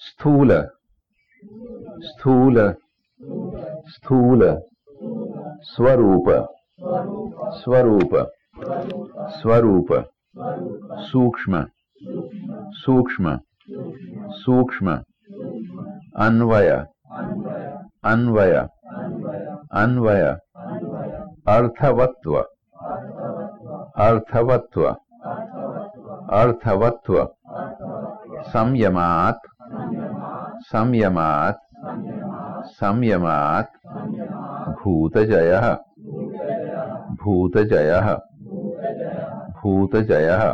स्थूल स्थूल स्थूल स्वरूप स्वरूप स्वरूप सूक्ष्म सूक्ष्म सूक्ष्म अन्वय अन्वय अन्वय अर्थवत्व अर्थवत्व अर्थवत्व संयमात् संयमात् संयमात् भूतजयः भूतजयः भूतजयः